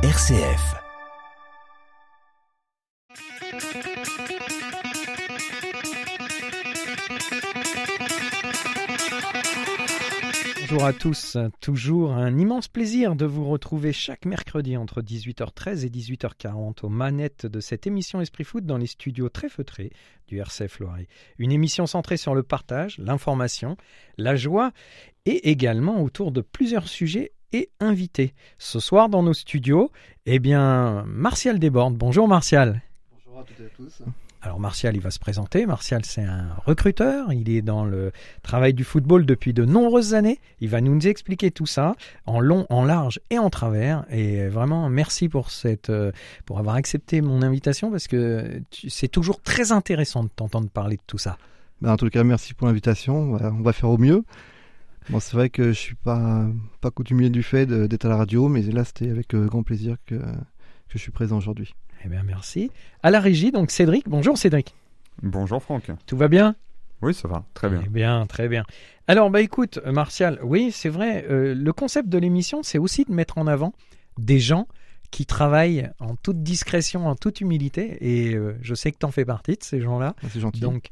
RCF. Bonjour à tous, toujours un immense plaisir de vous retrouver chaque mercredi entre 18h13 et 18h40 aux manettes de cette émission Esprit Foot dans les studios très feutrés du RCF Loiret. Une émission centrée sur le partage, l'information, la joie et également autour de plusieurs sujets et invités. Ce soir dans nos studios, eh bien, Martial Desbordes. Bonjour Martial. Bonjour à toutes et à tous. Alors Martial, il va se présenter. Martial, c'est un recruteur. Il est dans le travail du football depuis de nombreuses années. Il va nous expliquer tout ça en long, en large et en travers. Et vraiment, merci pour cette, euh, pour avoir accepté mon invitation parce que c'est toujours très intéressant de t'entendre parler de tout ça. Ben, en tout cas, merci pour l'invitation. On va faire au mieux. Bon, c'est vrai que je suis pas pas coutumier du fait d'être à la radio, mais là, c'était avec euh, grand plaisir que, que je suis présent aujourd'hui. Eh bien, merci. À la régie, donc Cédric. Bonjour Cédric. Bonjour Franck. Tout va bien? Oui, ça va, très bien. Eh bien, très bien. Alors, bah écoute, Martial, oui, c'est vrai, euh, le concept de l'émission, c'est aussi de mettre en avant des gens qui travaillent en toute discrétion, en toute humilité, et euh, je sais que tu en fais partie de ces gens-là. Ah, c'est gentil. Donc,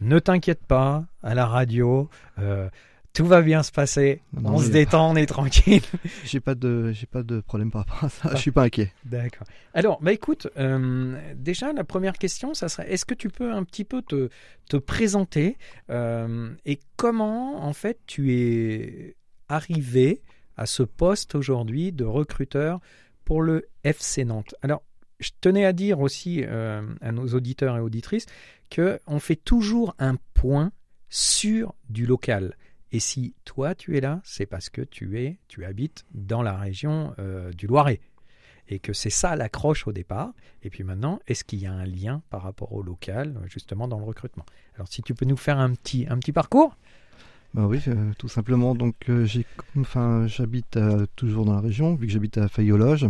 ne t'inquiète pas, à la radio, euh, tout va bien se passer. Non, on se détend, on est tranquille. J'ai pas de j'ai pas de problème par rapport à ça. Je suis pas inquiet. D'accord. Alors, bah écoute, euh, déjà la première question, ça serait, est-ce que tu peux un petit peu te, te présenter euh, et comment en fait tu es arrivé à ce poste aujourd'hui de recruteur pour le FC Nantes? Alors, je tenais à dire aussi euh, à nos auditeurs et auditrices que on fait toujours un point sur du local. Et si toi tu es là, c'est parce que tu es, tu habites dans la région euh, du Loiret et que c'est ça l'accroche au départ. Et puis maintenant, est-ce qu'il y a un lien par rapport au local, euh, justement dans le recrutement? Alors, si tu peux nous faire un petit, un petit parcours Bah oui, euh, tout simplement. Donc j'habite toujours dans la région vu que j'habite à Fayologe.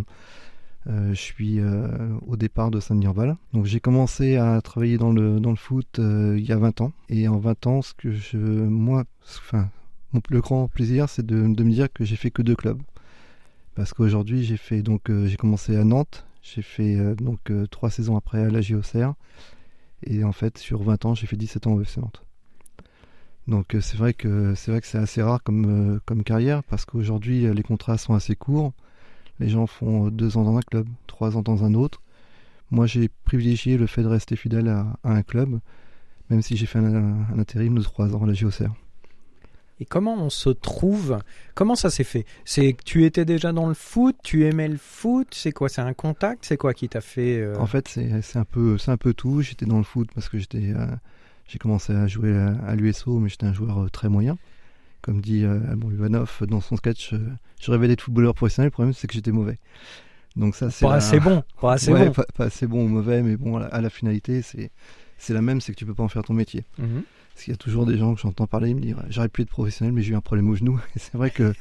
Euh, je suis euh, au départ de Saint-Nirval. Donc j'ai commencé à travailler dans le dans le foot euh, il y a 20 ans et en 20 ans ce que je moi enfin mon grand plaisir c'est de, me dire que j'ai fait que deux clubs. Parce qu'aujourd'hui j'ai fait donc j'ai commencé à Nantes, j'ai fait donc trois saisons après à la JOCR et en fait sur 20 ans j'ai fait 17 ans au FC Nantes. Donc c'est vrai que c'est vrai que c'est assez rare comme, comme carrière parce qu'aujourd'hui les contrats sont assez courts. Les gens font euh, deux ans dans un club, trois ans dans un autre. Moi j'ai privilégié le fait de rester fidèle à, à un club, même si j'ai fait un, un intérim de trois ans à la JOCR. Et comment on se trouve Comment ça s'est fait? C'est que tu étais déjà dans le foot, tu aimais le foot, c'est quoi? C'est un contact? C'est quoi qui t'a fait euh, En fait c'est un peu c'est un peu tout. J'étais dans le foot parce que j'étais euh, j'ai commencé à jouer à, à l'USO, mais j'étais un joueur très moyen. Comme dit euh, Alban Ivanov dans son sketch, euh, je rêvais d'être footballeur professionnel. Le problème c'est que j'étais mauvais. Donc ça c'est Pas la- assez bon, pas assez Ouais, bon. Pas, pas assez bon ou mauvais, mais bon, à la, à la finalité, c'est c'est la même, c'est que tu peux pas en faire ton métier. Mhm. Parce qu'il y a toujours des gens que j'entends parler, ils me disent, j'aurais pu être professionnel, mais j'ai eu un problème au genou. Et c'est vrai que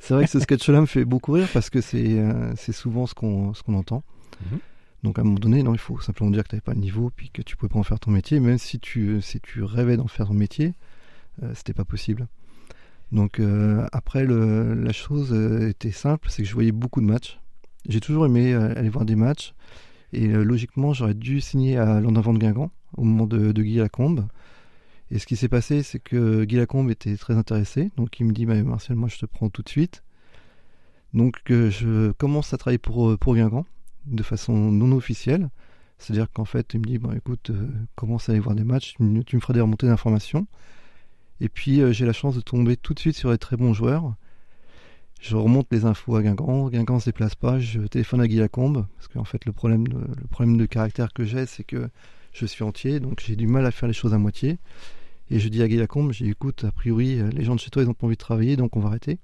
c'est vrai que ce sketch-là me fait beaucoup rire parce que c'est euh, c'est souvent ce qu'on ce qu'on entend. Mhm. Donc à un moment donné, non, il faut simplement dire que tu n'avais pas le niveau, puis que tu pouvais pas en faire ton métier, même si tu si tu rêvais d'en faire ton métier, euh, c'était pas possible. Donc euh, après, la chose euh, était simple, c'est que je voyais beaucoup de matchs. J'ai toujours aimé euh, aller voir des matchs. Et logiquement, j'aurais dû signer à l'Andavant de Guingamp au moment de, Guy Lacombe. Et ce qui s'est passé, c'est que Guy Lacombe était très intéressé. Donc il me dit Martial, moi je te prends tout de suite. Donc je commence à travailler pour, Guingamp de façon non officielle. C'est-à-dire qu'en fait, il me dit écoute, commence à aller voir des matchs, tu me feras des remontées d'informations. Et puis euh, j'ai la chance de tomber tout de suite sur des très bons joueurs. Je remonte les infos à Guingamp. Guingamp ne se déplace pas. Je téléphone à Guy Lacombe. Parce qu'en fait, le problème, de, le problème de caractère que j'ai, c'est que je suis entier. Donc j'ai du mal à faire les choses à moitié. Et je dis à Guy Lacombe j'ai écoute, a priori, euh, les gens de chez toi, ils n'ont pas envie de travailler. Donc on va arrêter.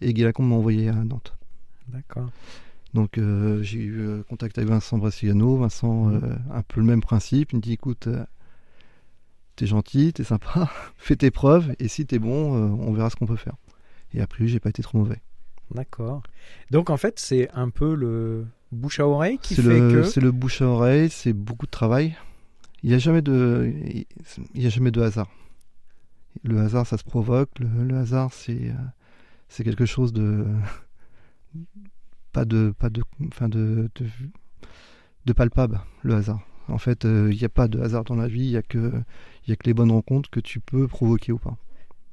Et Guy Lacombe m'a envoyé à Nantes. D'accord. Donc euh, j'ai eu contact avec Vincent Brasiliano. Vincent, euh, un peu le même principe. Il me dit écoute, t'es gentil, t'es sympa, fais tes preuves. Et si t'es bon, euh, on verra ce qu'on peut faire. Et a priori, j'ai pas été trop mauvais. D'accord. Donc en fait, c'est un peu le bouche à oreille qui fait le, que. c'est le bouche à oreille, c'est beaucoup de travail. Il n'y a jamais de, il y a jamais de hasard. Le hasard, ça se provoque. Le, le hasard, c'est, euh, c'est quelque chose de pas de, pas de, enfin de, de, de palpable le hasard. En fait, il n'y a pas de hasard dans la vie, il n'y a, que, y a que les bonnes rencontres que tu peux provoquer ou pas.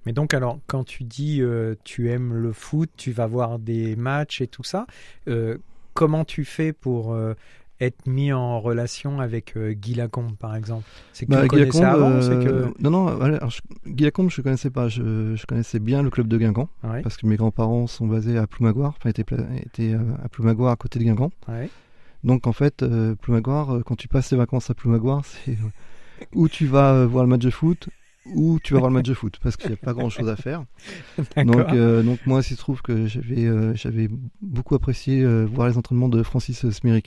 Mais donc alors, quand tu dis euh, tu aimes le foot, tu vas voir des matchs et tout ça, euh, comment tu fais pour euh, être mis en relation avec Guy Lacombe, par exemple? C'est que Bah, tu Guy connaissais Lacombe, avant que... Non, non, alors, je- Guy Lacombe, je ne connaissais pas. Je, je connaissais bien le club de Guingamp, Ouais, parce que mes grands-parents sont basés à Ploumagoire, enfin étaient, à Ploumagoire à côté de Guingamp. ouais. Donc en fait, Ploumagoire, quand tu passes tes vacances à Ploumagoire, c'est où tu vas euh, voir le match de foot, ou tu vas voir le match de foot, parce qu'il n'y a pas grand-chose à faire. Donc, euh, donc moi, il se trouve que j'avais euh, j'avais beaucoup apprécié euh, voir les entraînements de Francis. Ouais.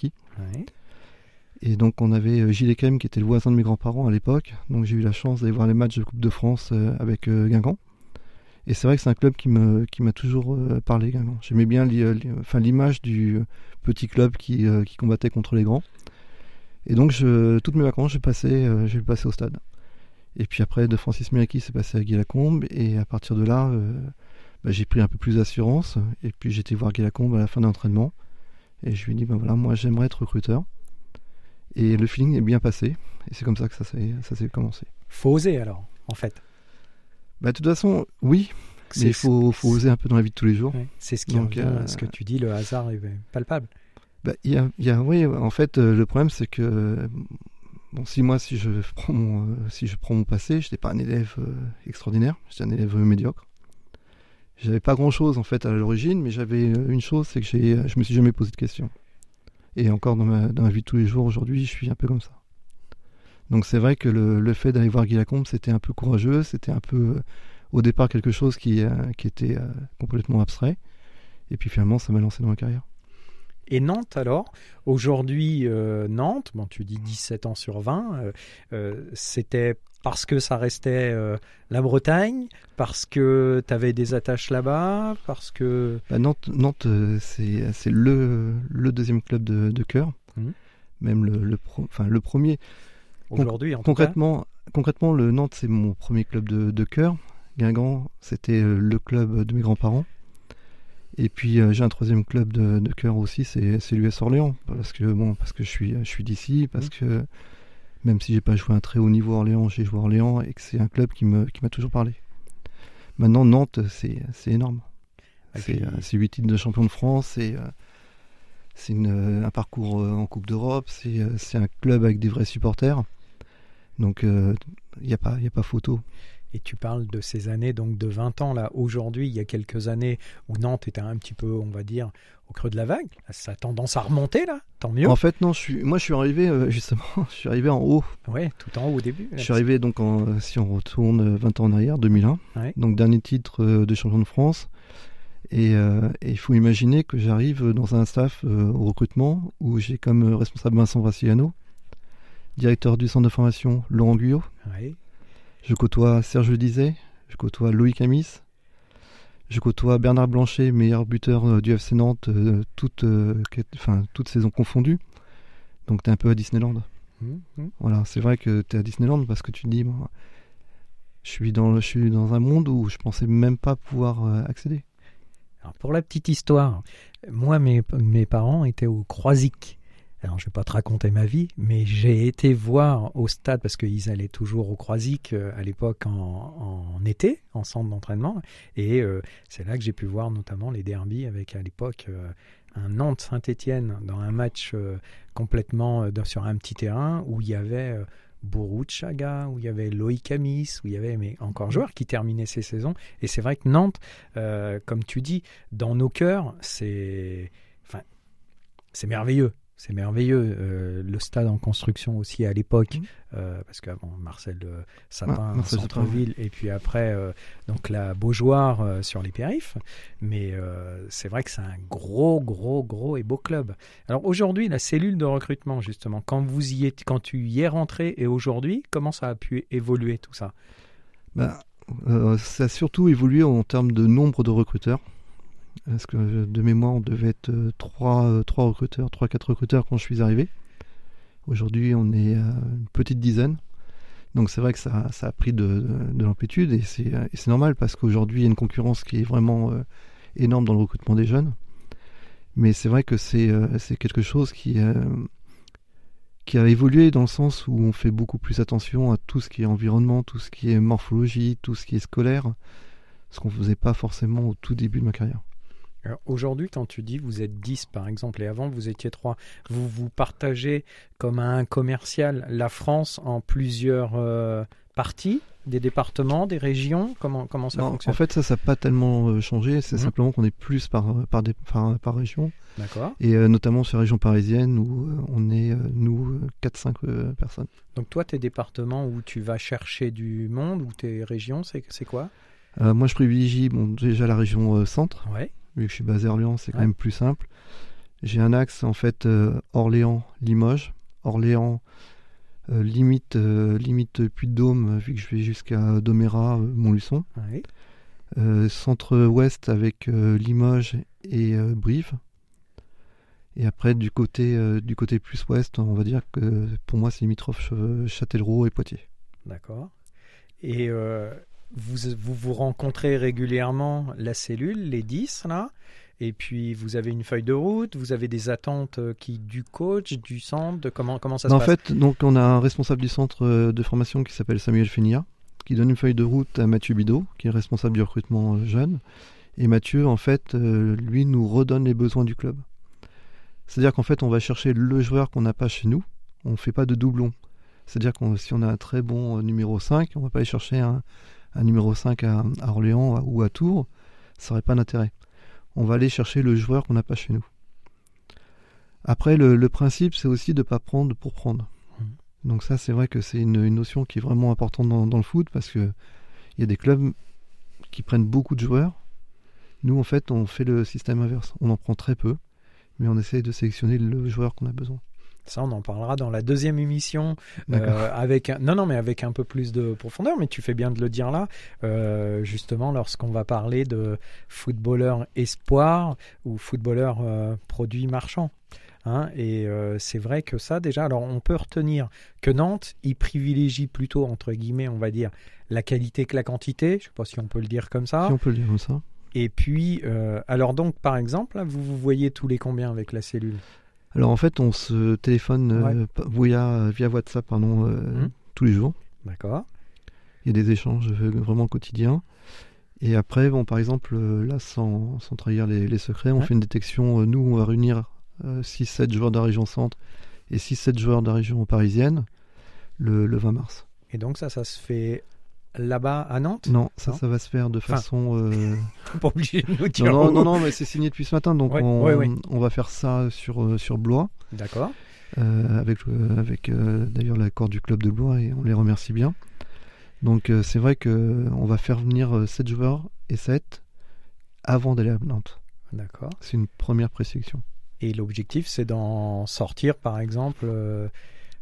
Et donc on avait Gilles Ekem qui était le voisin de mes grands-parents à l'époque. Donc j'ai eu la chance d'aller voir les matchs de Coupe de France avec Guingamp. Et c'est vrai que c'est un club qui me qui m'a toujours parlé Guingamp. J'aimais bien l'image du petit club qui, qui combattait contre les grands. Et donc je, toutes mes vacances j'ai passé euh, j'ai passé au stade. Et puis après de Francis Meriki c'est passé à Guy Lacombe et à partir de là euh, bah, j'ai pris un peu plus d'assurance et puis j'étais voir Guy Lacombe à la fin d'entraînement et je lui ai dit ben voilà moi j'aimerais être recruteur. Et le feeling est bien passé. Et c'est comme ça que ça s'est, ça s'est commencé. Faut oser alors, en fait. Bah, de toute façon, oui, mais il faut, faut oser un peu dans la vie de tous les jours. Ouais, C'est ce qui Donc, revient euh, ce que tu dis, le hasard est palpable. Bah, y y a- oui, en fait, euh, le problème, c'est que euh, bon, si moi, si je prends mon, euh, si je prends mon passé, je n'étais pas un élève extraordinaire, j'étais un élève médiocre. J'avais pas grand chose en fait à l'origine, mais j'avais une chose, c'est que je me suis jamais posé de questions. Et encore dans ma, dans ma vie de tous les jours aujourd'hui, je suis un peu comme ça. Donc c'est vrai que le, le fait d'aller voir Guy Lacombe, c'était un peu courageux, c'était un peu au départ quelque chose qui, qui était complètement abstrait. Et puis finalement, ça m'a lancé dans ma carrière. Et Nantes alors? Aujourd'hui, euh, Nantes, bon, tu dis 17 ans sur 20, euh, euh, c'était parce que ça restait euh, la Bretagne, parce que tu avais des attaches là-bas, parce que... Bah, Nantes, Nantes c'est c'est le, le deuxième club de, de cœur. Mhm. Même le, le, pro- enfin, le premier. Aujourd'hui, en tout cas, Concrètement, concrètement, le Nantes, c'est mon premier club de, de cœur. Guingamp, c'était le club de mes grands-parents. Et puis euh, j'ai un troisième club de, de cœur aussi, c'est l'US Orléans. Parce que, bon, parce que je suis, je suis d'ici, parce Mhm. que même si j'ai pas joué un très haut niveau à Orléans, j'ai joué à Orléans et que c'est un club qui me- qui m'a toujours parlé. Maintenant, Nantes, c'est énorme. C'est euh, c'est huit titres de champion de France, c'est euh, un parcours en Coupe d'Europe, c'est un club avec des vrais supporters. Donc il n'y a, pas- y a pas photo. Et tu parles de ces années, donc de 20 ans, là, aujourd'hui, il y a quelques années où Nantes était un petit peu, on va dire, au creux de la vague. Ça a tendance à remonter, là, tant mieux. En fait, non, je suis, moi je suis arrivé euh, justement, je suis arrivé en haut. Ouais, tout en haut au début. Je suis arrivé donc, en, euh, si on retourne euh, 20 ans en arrière, 2001, Ouais. donc dernier titre euh, de champion de France. Et euh, il faut imaginer que j'arrive dans un staff euh, au recrutement où j'ai comme euh, responsable Vincent Vassiliano, directeur du centre de formation Laurent Guyot, Ouais. Je côtoie Serge Dizet, je côtoie Loïc Amis, je côtoie Bernard Blanchet, meilleur buteur euh, du FC Nantes, euh, toute, euh, quête- enfin, toutes saisons confondues. Donc tu es un peu à Disneyland. Hum, hum. Voilà, c'est vrai que tu es à Disneyland parce que tu te dis, je, suis dans, je suis dans un monde où je pensais même pas pouvoir euh, accéder. Alors, pour la petite histoire, moi, mes, mes parents étaient au Croisic. Alors, je vais pas te raconter ma vie, mais j'ai été voir au stade, parce qu'ils allaient toujours au Croisic euh, à l'époque en, en été, en centre d'entraînement. Et euh, c'est là que j'ai pu voir notamment les derbies avec à l'époque euh, un Nantes-Saint-Étienne dans un match euh, complètement sur un petit terrain où il y avait Bourou-Chaga, où il y avait Loïc Amis, où il y avait mais encore joueurs qui terminaient ces saisons. Et c'est vrai que Nantes, comme tu dis, dans nos cœurs, c'est, enfin, c'est merveilleux. C'est merveilleux. Euh, le stade en construction aussi à l'époque, Mhm. euh, parce qu'avant Marcel euh, Sapin, Sapin, centre-ville, et puis après euh, donc la Beaujoire sur les périphes. Mais c'est vrai que c'est un gros, gros, gros et beau club. Alors aujourd'hui, la cellule de recrutement, justement, quand vous y êtes, quand tu y es rentré et aujourd'hui, comment ça a pu évoluer tout ça? Bah, euh, ça a surtout évolué en termes de nombre de recruteurs. Parce que euh, de mémoire, on devait être 3, recruteurs, 3-4 recruteurs quand je suis arrivé. Aujourd'hui, on est une petite dizaine. Donc c'est vrai que ça, a pris de, de l'amplitude et c'est normal parce qu'aujourd'hui, il y a une concurrence qui est vraiment euh, énorme dans le recrutement des jeunes. Mais c'est vrai que c'est euh, quelque chose euh, qui a évolué dans le sens où on fait beaucoup plus attention à tout ce qui est environnement, tout ce qui est morphologie, tout ce qui est scolaire, ce qu'on ne faisait pas forcément au tout début de ma carrière. Aujourd'hui, quand tu dis vous êtes 10 par exemple, et avant vous étiez 3, vous vous partagez comme un commercial la France en plusieurs euh, parties, des départements, des régions? Comment, comment ça Non, fonctionne? en fait, ça, ça n'a pas tellement euh, changé. C'est Mhm. simplement qu'on est plus par, par, des- par, par région. D'accord. Et euh, notamment sur la région parisienne où euh, on est, euh, nous, 4-5 personnes. Donc toi, tes départements où tu vas chercher du monde, ou tes régions, c'est c'est quoi? Euh, moi, je privilégie bon, déjà la région euh, centre. Ouais. Vu que je suis basé à Orléans, c'est quand Ouais. même plus simple. J'ai un axe, en fait, euh, Orléans-Limoges. Orléans, euh, limite, euh, limite Puy-de-Dôme, vu que je vais jusqu'à Domérat, euh, Montluçon. ouais. Centre-ouest avec Limoges et Brive. Et après, du côté, euh, du côté plus ouest, on va dire que pour moi, c'est limitrophe Ch- Châtellerault et Poitiers. D'accord. Et euh, vous, vous vous rencontrez régulièrement la cellule, les 10 là, et puis vous avez une feuille de route, vous avez des attentes euh, qui du coach, du centre, de comment comment ça en se passe? fait, donc, on a un responsable du centre euh, de formation qui s'appelle Samuel Fénia, qui donne une feuille de route à Mathieu Bidot, qui est responsable du recrutement euh, jeune. Et Mathieu, en fait, lui, nous redonne les besoins du club. C'est-à-dire qu'en fait, on va chercher le joueur qu'on n'a pas chez nous. On ne fait pas de doublon. C'est-à-dire que si on a un très bon numéro 5, on ne va pas aller chercher un, un numéro 5 à, à Orléans ou à Tours. Ça n'aurait pas d'intérêt. On va aller chercher le joueur qu'on n'a pas chez nous. Après, le, le principe, c'est aussi de ne pas prendre pour prendre. Mhm. Donc ça, c'est vrai que c'est une, une notion qui est vraiment importante dans, dans le foot parce que il y a des clubs qui prennent beaucoup de joueurs. Nous, en fait, on fait le système inverse. On en prend très peu, mais on essaie de sélectionner le joueur qu'on a besoin. Ça, on en parlera dans la deuxième émission euh, avec un... non non mais avec un peu plus de profondeur. Mais tu fais bien de le dire là, euh, justement lorsqu'on va parler de footballeur espoir ou footballeur euh, produit marchand. Hein, et euh, c'est vrai que ça déjà, alors on peut retenir que Nantes, il privilégie plutôt entre guillemets, on va dire, la qualité que la quantité. Je sais pas si on peut le dire comme ça. Si on peut le dire comme ça. Et puis, euh, alors donc par exemple, là, vous vous voyez tous les combien avec la cellule? Alors en fait, on se téléphone euh, Ouais. via, via WhatsApp pardon, euh, Mhm. tous les jours. D'accord. Il y a des échanges euh, vraiment quotidiens. Et après, bon, par exemple, là, sans, sans trahir les, les secrets, on Ouais. fait une détection. Nous, on va réunir 6-7 joueurs de la région centre et 6-7 joueurs de la région parisienne le, le 20 mars. Et donc ça, ça se fait là-bas à Nantes Non, ça, Non ça va se faire de façon. euh, Pas obligé de nous dire. Non, non, non, non, mais c'est signé depuis ce matin, donc on, on va faire ça sur, euh, sur Blois, D'accord. euh, avec, le- avec euh, d'ailleurs l'accord du club de Blois, et on les remercie bien. Donc euh, c'est vrai qu'on va faire venir 7 joueurs et 7 avant d'aller à Nantes. D'accord. C'est une première présélection. Et l'objectif, c'est d'en sortir, par exemple.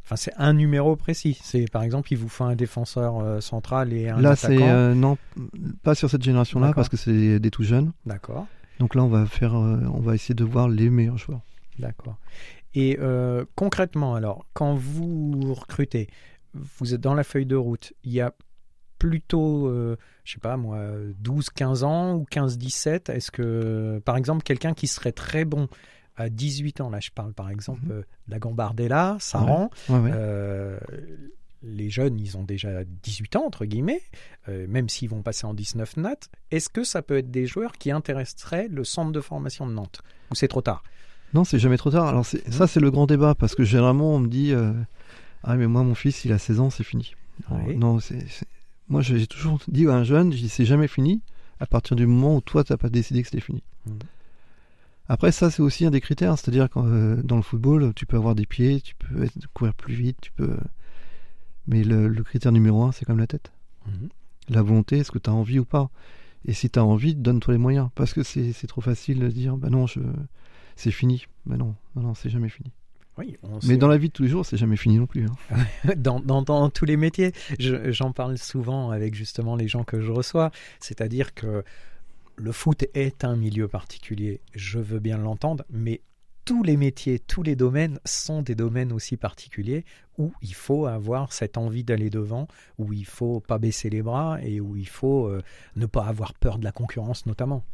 Enfin, c'est un numéro précis. C'est par exemple, il vous faut un défenseur euh, central et un Là, c'est attaquant. euh, non, pas sur cette génération-là, parce que c'est des, tout jeunes. D'accord. Donc là, on va faire, euh, on va essayer de voir les meilleurs joueurs. D'accord. Et concrètement, alors, quand vous recrutez, vous êtes dans la feuille de route, il y a plutôt, euh, je sais pas moi, 12-15 ans ou 15-17 Est-ce que, par exemple, quelqu'un qui serait très bon à 18 ans, là je parle par exemple Mhm. euh, de la Gambardella, Saran, Ouais, ouais. euh, les jeunes, ils ont déjà 18 ans, entre guillemets, euh, même s'ils vont passer en 19 nat. Est-ce que ça peut être des joueurs qui intéresseraient le centre de formation de Nantes? Ou c'est trop tard? Non, c'est jamais trop tard. Alors ça, c'est le grand débat, parce que généralement, on me dit, euh, ah mais moi, mon fils, il a 16 ans, c'est fini. Non, moi, j'ai toujours dit à un jeune, je dis, c'est jamais fini, à partir du moment où toi, t'as pas décidé que c'était fini. Mhm. Après, ça, c'est aussi un des critères, c'est-à-dire que euh, dans le football, tu peux avoir des pieds, tu peux être- courir plus vite, tu peux. Mais le, le critère numéro un, c'est comme la tête. Mhm. La volonté, est-ce que tu as envie ou pas? Et si tu as envie, donne-toi les moyens. Parce que c'est trop facile de dire, bah non, je... c'est fini. Bah non, non, non, c'est jamais fini. Oui, on Mais dans la vie de tous les jours, c'est jamais fini non plus. hein. dans, dans- dans tous les métiers. Je- J'en parle souvent avec justement les gens que je reçois. C'est-à-dire que le foot est un milieu particulier. Je veux bien l'entendre, mais tous les métiers, tous les domaines sont des domaines aussi particuliers où il faut avoir cette envie d'aller devant, où il faut pas baisser les bras et où il faut euh, ne pas avoir peur de la concurrence notamment.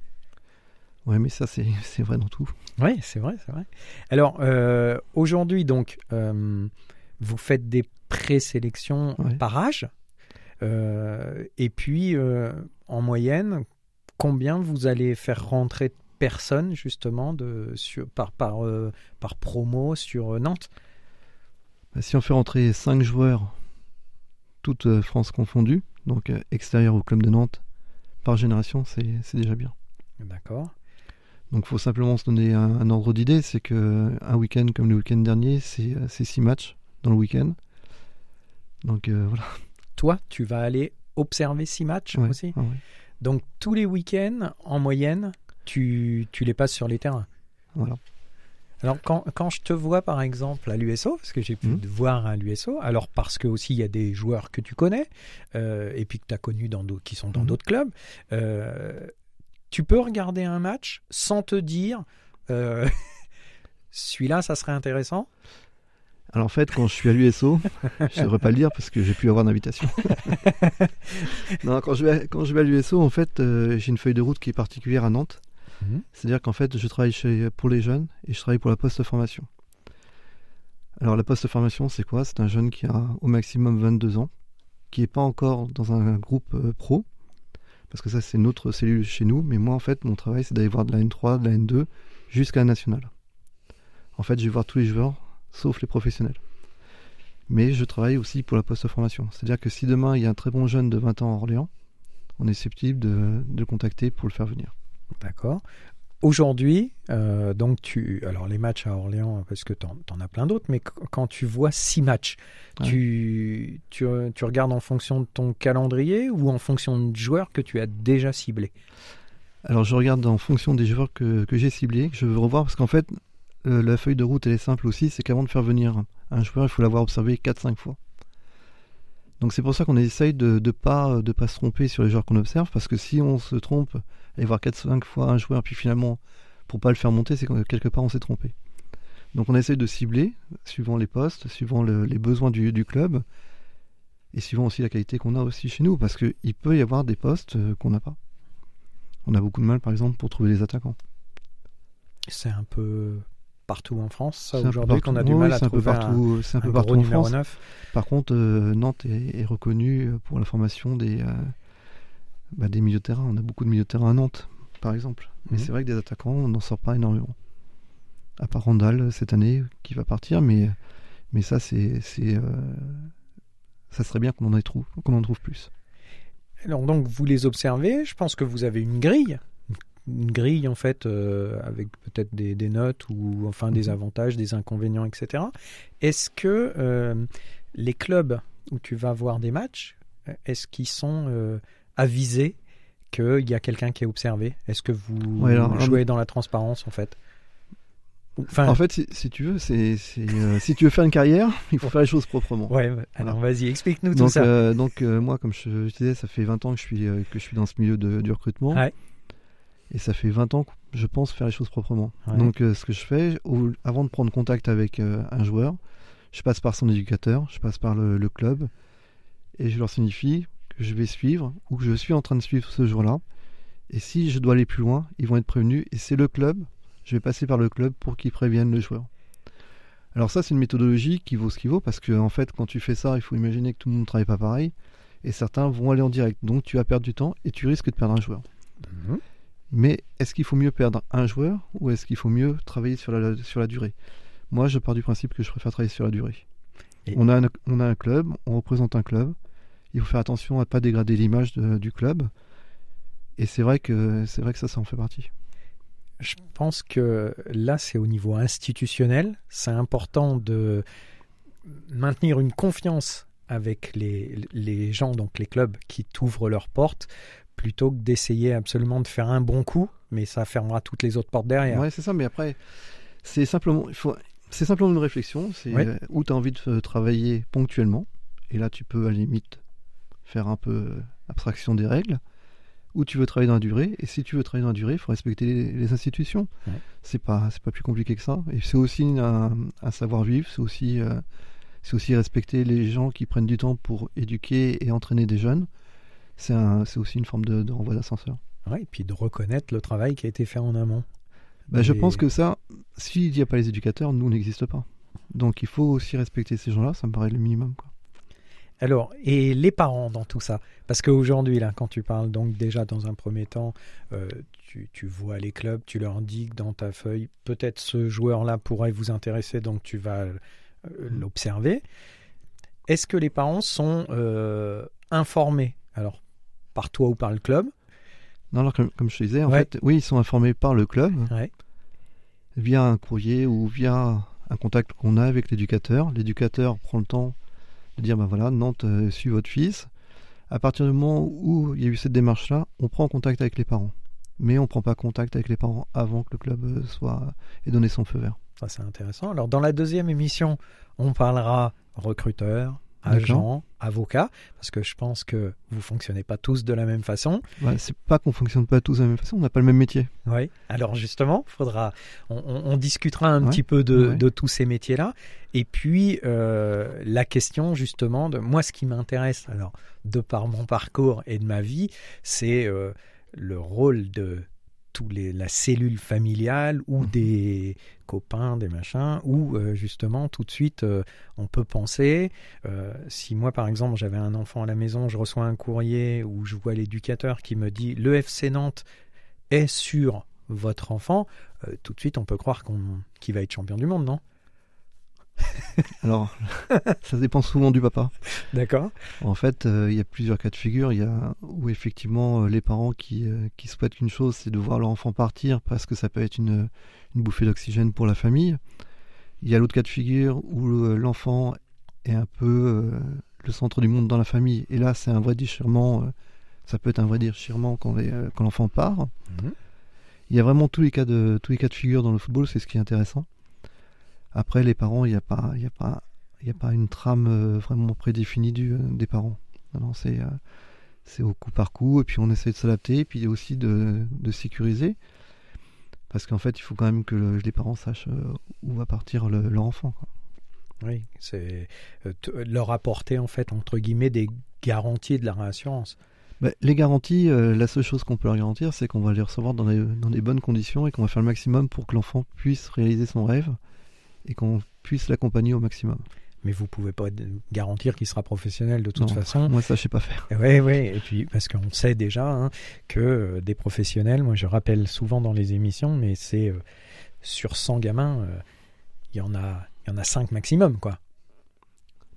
Ouais, mais ça, c'est c'est vrai dans tout. Oui, c'est vrai, c'est vrai. Alors, euh, aujourd'hui, donc, euh, vous faites des présélections Ouais. par âge. Et puis, en moyenne, combien vous allez faire rentrer de personnes, justement, de, sur, par, par, euh, par promo sur euh, Nantes? Bah, Si on fait rentrer 5 joueurs, toute euh, France confondue, donc extérieur au club de Nantes, par génération, c'est déjà bien. D'accord. Donc il faut simplement se donner un, un ordre d'idée, c'est que un week-end comme le week-end dernier, c'est euh, c'est six matchs dans le week-end. Donc euh, voilà. Toi, tu vas aller observer six matchs Ouais, aussi? ouais. Donc, tous les week-ends, en moyenne, tu, tu les passes sur les terrains. Voilà. Alors, quand, quand je te vois, par exemple, à l'USO, parce que j'ai pu Mhm. te voir à l'USO, alors parce que aussi il y a des joueurs que tu connais, euh, et puis que tu as connus dans qui sont dans Mhm. d'autres clubs, euh, tu peux regarder un match sans te dire, euh, celui-là, ça serait intéressant? Alors en fait, quand je suis à l'USO, je devrais pas le dire parce que j'ai pu avoir d'invitation. non, quand je vais à, quand je vais à l'USO, en fait, euh, j'ai une feuille de route qui est particulière à Nantes. Mhm. C'est-à-dire qu'en fait, je travaille chez, pour les jeunes et je travaille pour la post-formation. Alors la post-formation, c'est quoi? C'est un jeune qui a au maximum 22 ans, qui n'est pas encore dans un groupe euh, pro, parce que ça c'est notre cellule chez nous, mais moi en fait, mon travail c'est d'aller voir de la N3, de la N2, jusqu'à la nationale. En fait, je vais voir tous les joueurs, sauf les professionnels. Mais je travaille aussi pour la post-formation. C'est-à-dire que si demain il y a un très bon jeune de 20 ans à Orléans, on est susceptible de, de le contacter pour le faire venir. D'accord. Aujourd'hui, euh, donc tu, alors les matchs à Orléans, parce que tu en, as plein d'autres, mais qu- quand tu vois six matchs, Ouais. tu, tu, tu regardes en fonction de ton calendrier ou en fonction de joueurs que tu as déjà ciblés? Alors je regarde en fonction des joueurs que, que j'ai ciblés, que je veux revoir, parce qu'en fait, euh, la feuille de route, elle est simple aussi, c'est qu'avant de faire venir un joueur, il faut l'avoir observé 4-5 fois. Donc c'est pour ça qu'on essaye de ne pas, de pas se tromper sur les joueurs qu'on observe, parce que si on se trompe et voir 4-5 fois un joueur, puis finalement, pour pas le faire monter, c'est que quelque part on s'est trompé. Donc on essaye de cibler, suivant les postes, suivant le- les besoins du, club, et suivant aussi la qualité qu'on a aussi chez nous, parce qu'il peut y avoir des postes euh, qu'on n'a pas. On a beaucoup de mal, par exemple, pour trouver des attaquants. C'est un peu partout en France, aujourd'hui, qu'on a du Oui, mal à trouver un, partout, c'est un un peu partout en France. 9. Par contre, euh, Nantes est, est reconnue pour la formation des, euh, bah, des milieux de terrain. On a beaucoup de milieux de terrain à Nantes, par exemple. Mais Mhm. c'est vrai que des attaquants, on n'en sort pas énormément. À part Randall cette année qui va partir, mais, mais ça, c'est, euh, ça serait bien qu'on en, ait trou- qu'on en trouve plus. Alors, donc, vous les observez, je pense que vous avez une grille. Une grille, en fait, euh, avec peut-être des, des notes ou enfin des Mhm. avantages, des inconvénients, etc. Est-ce que euh, les clubs où tu vas voir des matchs, euh, est-ce qu'ils sont euh, avisés qu'il y a quelqu'un qui est observé? Est-ce que vous Ouais, alors, jouez dans la transparence, en fait? Enfin, En fait, si, si tu veux, c'est, euh, si tu veux faire une carrière, il faut faire les choses proprement. ouais, alors vas-y, explique-nous tout Donc, ça. euh, donc euh, moi, comme je, je disais, ça fait 20 ans que je suis, que je suis dans ce milieu de- du recrutement. Ouais. Et ça fait 20 ans que je pense faire les choses proprement. Ouais. Donc euh, ce que je fais, au- avant de prendre contact avec euh, un joueur, je passe par son éducateur, je passe par le, le club, et je leur signifie que je vais suivre ou que je suis en train de suivre ce jour-là. Et si je dois aller plus loin, ils vont être prévenus. Et c'est le club, je vais passer par le club pour qu'ils préviennent le joueur. Alors ça, c'est une méthodologie qui vaut ce qui vaut, parce que en fait, quand tu fais ça, il faut imaginer que tout le monde ne travaille pas pareil, et certains vont aller en direct. Donc tu vas perdre du temps et tu risques de perdre un joueur. Mhm. Mais est-ce qu'il faut mieux perdre un joueur ou est-ce qu'il faut mieux travailler sur la, sur la durée? Moi, je pars du principe que je préfère travailler sur la durée. Et- On, a un, on a un club, on représente un club. Il faut faire attention à ne pas dégrader l'image du club. Et c'est vrai que c'est vrai que ça, ça en fait partie. Je pense que là, c'est au niveau institutionnel. C'est important de maintenir une confiance avec les, les gens, donc les clubs qui t'ouvrent leurs portes, plutôt que d'essayer absolument de faire un bon coup, mais ça fermera toutes les autres portes derrière. Ouais, c'est ça. Mais après, c'est simplement, il faut, c'est simplement une réflexion. C'est Ouais. euh, où tu as envie de travailler ponctuellement. Et là, tu peux à la limite faire un peu euh, abstraction des règles. Où tu veux travailler dans la durée. Et si tu veux travailler dans la durée, il faut respecter les, les institutions. Ouais. C'est pas, c'est pas plus compliqué que ça. Et c'est aussi un, un savoir-vivre. C'est aussi, euh, c'est aussi respecter les gens qui prennent du temps pour éduquer et entraîner des jeunes. C'est un, aussi une forme de, de renvoi d'ascenseur. Ouais, et puis de reconnaître le travail qui a été fait en amont. Bah, je pense que ça, s'il n'y a pas les éducateurs, nous on n'existe pas. Donc il faut aussi respecter ces gens-là, ça me paraît le minimum. Quoi. Alors, et les parents dans tout ça? Parce qu'aujourd'hui, là, quand tu parles, donc déjà dans un premier temps, euh, tu, tu vois les clubs, tu leur indiques dans ta feuille, peut-être ce joueur-là pourrait vous intéresser, donc tu vas euh, l'observer. Est-ce que les parents sont euh, informés, alors par toi ou par le club Non, alors comme, comme je te disais, en Ouais. fait, oui, ils sont informés par le club Ouais. via un courrier ou via un contact qu'on a avec l'éducateur. L'éducateur prend le temps de dire, ben voilà, Nantes euh, suit votre fils. À partir du moment où il y a eu cette démarche-là, on prend contact avec les parents. Mais on ne prend pas contact avec les parents avant que le club euh, soit ait donné son feu vert. Ça, c'est intéressant. Alors, dans la deuxième émission, on parlera recruteur. Agent, avocat, parce que je pense que vous fonctionnez pas tous de la même façon. Bah, c'est pas qu'on fonctionne pas tous de la même façon, on n'a pas le même métier. Oui. Alors justement, faudra, on, on- on discutera un Ouais. petit peu de, Ouais. de tous ces métiers-là. Et puis euh, la question justement de moi, ce qui m'intéresse, alors de par mon parcours et de ma vie, c'est euh, le rôle de tous les la cellule familiale ou Mhm. des copains, des machins, où euh, justement tout de suite euh, on peut penser. euh, si moi par exemple j'avais un enfant à la maison, je reçois un courrier où je vois l'éducateur qui me dit le FC Nantes est sur votre enfant, tout de suite on peut croire qu'on qu'il va être champion du monde, non? Alors, ça dépend souvent du papa. D'accord. En fait, euh, il y a plusieurs cas de figure. Il y a où effectivement euh, les parents qui, euh, qui souhaitent qu'une chose, c'est de voir leur enfant partir parce que ça peut être une, une bouffée d'oxygène pour la famille. Il y a l'autre cas de figure où l'enfant est un peu euh, le centre du monde dans la famille. Et là, c'est un vrai déchirement. ça peut être un vrai déchirement quand l'enfant part. Il y a vraiment tous les cas de tous les cas de figure dans le football, c'est ce qui est intéressant. Après, les parents, il n'y a pas, y a pas, il y a pas une trame euh, vraiment prédéfinie du, euh, des parents. Non, c'est euh, c'est au coup par coup, et puis on essaie de s'adapter, et puis aussi de, de sécuriser, parce qu'en fait, il faut quand même que le- les parents sachent où va partir le- leur enfant. quoi. Oui, c'est leur apporter en fait entre guillemets des garanties de la réassurance. Bah, les garanties, euh, la seule chose qu'on peut leur garantir, c'est qu'on va les recevoir dans des, dans des bonnes conditions et qu'on va faire le maximum pour que l'enfant puisse réaliser son rêve et qu'on puisse l'accompagner au maximum. Mais vous pouvez pas garantir qu'il sera professionnel de toute Non, façon. Moi, ça, je sais pas faire. Oui, oui, et puis parce qu'on sait déjà hein, que euh, des professionnels, moi je rappelle souvent dans les émissions, mais c'est euh, sur 100 gamins, euh, il y en a, il y en a 5 maximum, quoi.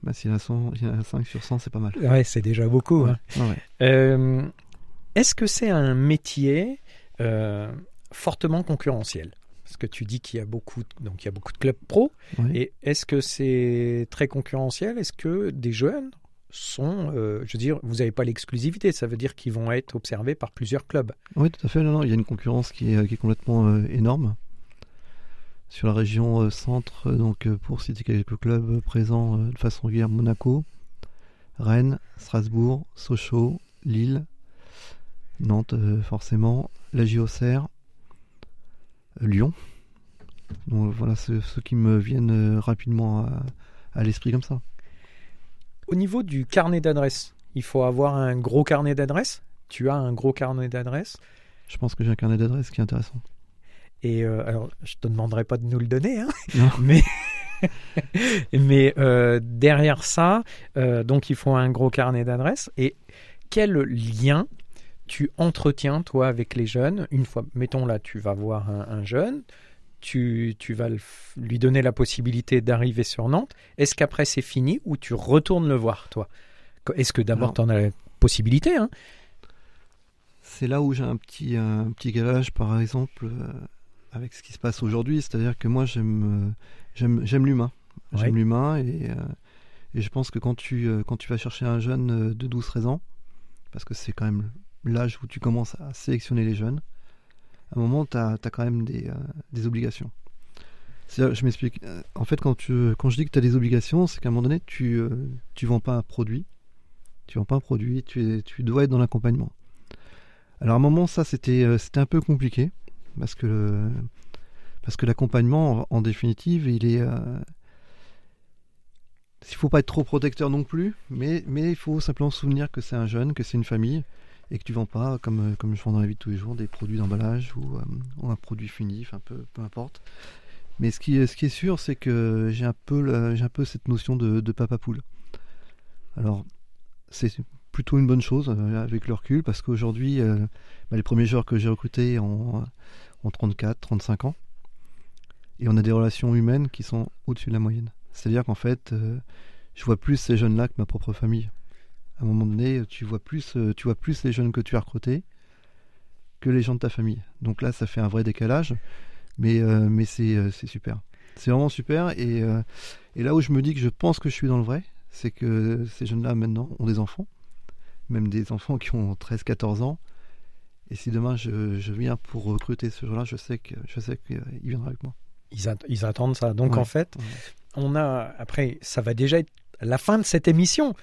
Bah, s'il y en a 100 il y en a 5 sur 100, c'est pas mal. Ouais, c'est déjà beaucoup. hein. Ouais. Euh, Est-ce que c'est un métier fortement concurrentiel? Parce que tu dis qu'il y a beaucoup, de- donc il y a beaucoup de clubs pro. Et est-ce que c'est très concurrentiel? Est-ce que des jeunes sont, euh, je veux dire, vous n'avez pas l'exclusivité, ça veut dire qu'ils vont être observés par plusieurs clubs? Oui, tout à fait. Non, non, il y a une concurrence qui est, qui est complètement euh, énorme. Sur la région euh, centre, donc pour citer quelques clubs présents de façon régulière, Monaco, Rennes, Strasbourg, Sochaux, Lille, Nantes forcément, la JOCR, Lyon. Donc voilà ceux, ceux qui me viennent euh, rapidement à, à l'esprit comme ça. Au niveau du carnet d'adresses, il faut avoir un gros carnet d'adresses. Tu as un gros carnet d'adresses. Je pense que j'ai un carnet d'adresses qui est intéressant. Et euh, alors, je te demanderai pas de nous le donner, hein, Non. mais mais euh, derrière ça, euh, donc il faut un gros carnet d'adresses. Et quel lien tu entretiens toi avec les jeunes Une fois, mettons là, tu vas voir un, un jeune, tu, tu vas le lui donner la possibilité d'arriver sur Nantes. Est-ce qu'après c'est fini ou tu retournes le voir toi? Est-ce que d'abord tu en as la possibilité hein? C'est là où j'ai un petit, un petit galage, par exemple, euh, avec ce qui se passe aujourd'hui. C'est-à-dire que moi, j'aime, euh, j'aime, l'humain. J'aime Ouais. l'humain et, euh, et je pense que quand tu, quand tu vas chercher un jeune de 12-13 ans, parce que c'est quand même l'âge où tu commences à sélectionner les jeunes, à un moment, tu as, quand même des, euh, des obligations. Je m'explique. Euh, En fait, quand, tu, quand je dis que tu as des obligations, c'est qu'à un moment donné, tu ne tu vends pas un produit. Tu vends pas un produit, tu, tu dois être dans l'accompagnement. Alors à un moment, ça c'était euh, un peu compliqué parce que parce que l'accompagnement, en, en définitive, il est euh, il faut pas être trop protecteur non plus, mais mais il faut simplement se souvenir que c'est un jeune, que c'est une famille et que tu vends pas, comme, euh, comme je vends dans la vie de tous les jours, des produits d'emballage ou, euh, un produit fini, peu, importe. Mais ce qui, est- ce qui est sûr, c'est que j'ai un, peu un peu cette notion de, papa poule. Alors, c'est plutôt une bonne chose euh, avec le recul, parce qu'aujourd'hui, euh, bah, les premiers joueurs que j'ai recrutés ont, ont 34, 35 ans, et on a des relations humaines qui sont au-dessus de la moyenne. C'est-à-dire qu'en fait, euh, je vois plus ces jeunes-là que ma propre famille. À un moment donné, tu vois plus, euh, tu vois plus les jeunes que tu as recrutés que les gens de ta famille. Donc là, ça fait un vrai décalage, mais, euh, mais c'est euh, c'est super. C'est vraiment super. Et, euh, et là où je me dis que je pense que je suis dans le vrai, c'est que ces jeunes-là, maintenant, ont des enfants, même des enfants qui ont 13-14 ans. Et si demain je, je viens pour recruter ce jour-là, je sais que je sais qu'il viendra avec moi. Ils, at- ils attendent ça. Donc Ouais. en fait, Ouais. on a après, ça va déjà être la fin de cette émission.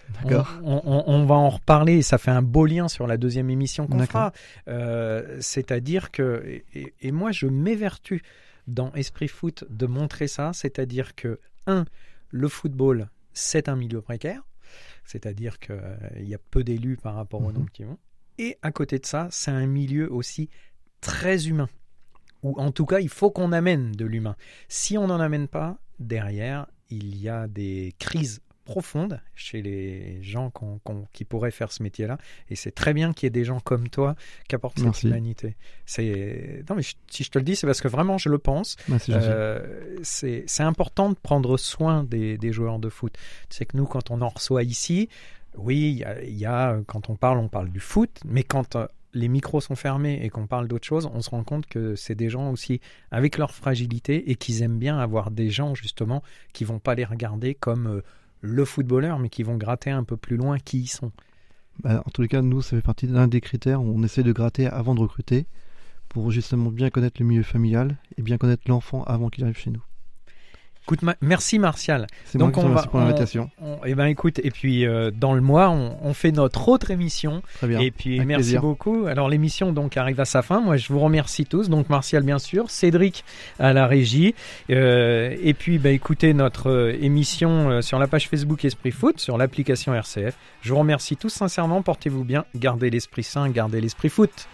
On, va en reparler. Ça fait un beau lien sur la deuxième émission qu'on fera. Euh, C'est-à-dire que et, et- et moi, je m'évertue dans Esprit Foot de montrer ça. C'est-à-dire que un, le football, c'est un milieu précaire. C'est-à-dire qu'il y a peu d'élus par rapport au Mhm. nombre qui vont. Et à côté de ça, c'est un milieu aussi très humain. Ou en tout cas, il faut qu'on amène de l'humain. Si on n'en amène pas, derrière, il y a des crises profondes chez les gens qui pourraient faire ce métier-là. Et c'est très bien qu'il y ait des gens comme toi qui apportent cette humanité. C'est non mais je- si je te le dis, c'est parce que vraiment je le pense. Ah, c'est gentil. Euh, c'est c'est important de prendre soin des, des joueurs de foot. Tu sais que nous, quand on en reçoit ici, oui, il y a, il y a, quand on parle, on parle du foot, mais quand euh, les micros sont fermés et qu'on parle d'autre chose, on se rend compte que c'est des gens aussi avec leur fragilité et qu'ils aiment bien avoir des gens justement qui vont pas les regarder comme euh, le footballeur, mais qui vont gratter un peu plus loin qui ils sont. Bah, en tous les cas, nous, ça fait partie d'un des critères où on essaie de gratter avant de recruter pour justement bien connaître le milieu familial et bien connaître l'enfant avant qu'il arrive chez nous. Écoute, ma- merci Martial. C'est Donc, moi on va- pour on- l'invitation. On- eh ben écoute, et puis euh, dans le mois, on, on fait notre autre émission. Très bien. Et puis Avec merci plaisir. beaucoup. Alors l'émission donc arrive à sa fin. Moi je vous remercie tous. Donc Martial bien sûr, Cédric à la régie. Euh, et puis bah écoutez notre euh, émission sur la page Facebook Esprit Foot, sur l'application RCF. Je vous remercie tous sincèrement. Portez-vous bien. Gardez l'esprit sain, gardez l'esprit foot.